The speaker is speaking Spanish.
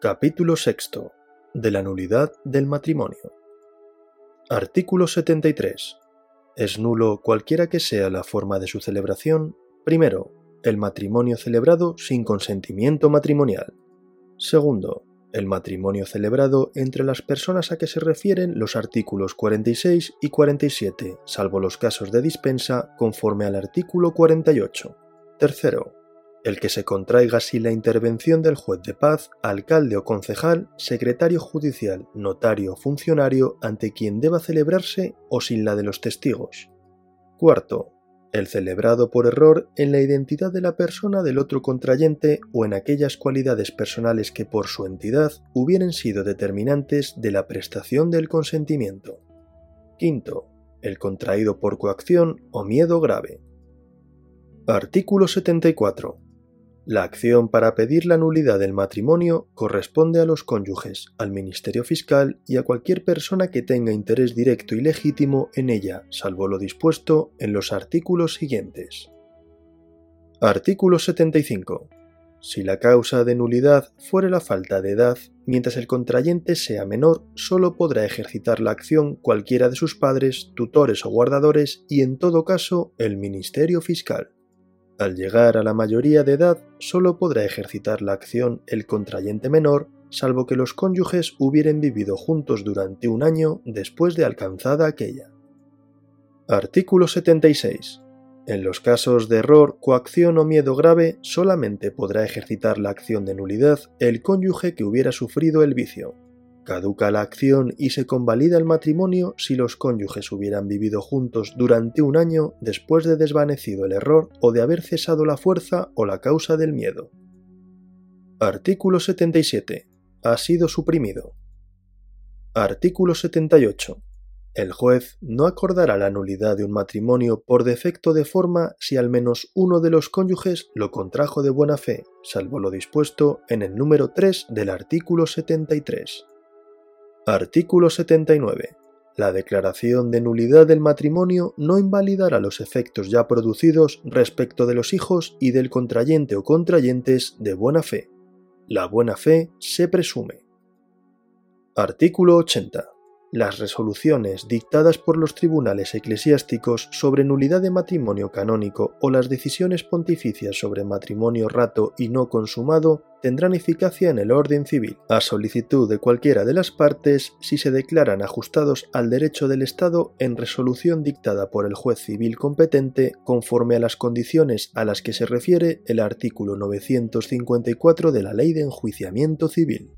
Capítulo VI. De la nulidad del matrimonio. Artículo 73. Es nulo cualquiera que sea la forma de su celebración. Primero, el matrimonio celebrado sin consentimiento matrimonial. Segundo, el matrimonio celebrado entre las personas a que se refieren los artículos 46 y 47, salvo los casos de dispensa, conforme al artículo 48. Tercero, el que se contraiga sin la intervención del juez de paz, alcalde o concejal, secretario judicial, notario o funcionario ante quien deba celebrarse o sin la de los testigos. Cuarto, el celebrado por error en la identidad de la persona del otro contrayente o en aquellas cualidades personales que por su entidad hubieran sido determinantes de la prestación del consentimiento. Quinto, el contraído por coacción o miedo grave. Artículo 74. La acción para pedir la nulidad del matrimonio corresponde a los cónyuges, al Ministerio Fiscal y a cualquier persona que tenga interés directo y legítimo en ella, salvo lo dispuesto en los artículos siguientes. Artículo 75. Si la causa de nulidad fuere la falta de edad, mientras el contrayente sea menor, solo podrá ejercitar la acción cualquiera de sus padres, tutores o guardadores y en todo caso el Ministerio Fiscal. Al llegar a la mayoría de edad, solo podrá ejercitar la acción el contrayente menor, salvo que los cónyuges hubieran vivido juntos durante un año después de alcanzada aquella. Artículo 76. En los casos de error, coacción o miedo grave, solamente podrá ejercitar la acción de nulidad el cónyuge que hubiera sufrido el vicio, Caduca la acción y se convalida el matrimonio si los cónyuges hubieran vivido juntos durante un año después de desvanecido el error o de haber cesado la fuerza o la causa del miedo. Artículo 77. Ha sido suprimido. Artículo 78. El juez no acordará la nulidad de un matrimonio por defecto de forma si al menos uno de los cónyuges lo contrajo de buena fe, salvo lo dispuesto en el número 3 del artículo 73. Artículo 79. La declaración de nulidad del matrimonio no invalidará los efectos ya producidos respecto de los hijos y del contrayente o contrayentes de buena fe. La buena fe se presume. Artículo 80. Las resoluciones dictadas por los tribunales eclesiásticos sobre nulidad de matrimonio canónico o las decisiones pontificias sobre matrimonio rato y no consumado tendrán eficacia en el orden civil, a solicitud de cualquiera de las partes si se declaran ajustados al derecho del Estado en resolución dictada por el juez civil competente conforme a las condiciones a las que se refiere el artículo 954 de la Ley de Enjuiciamiento Civil.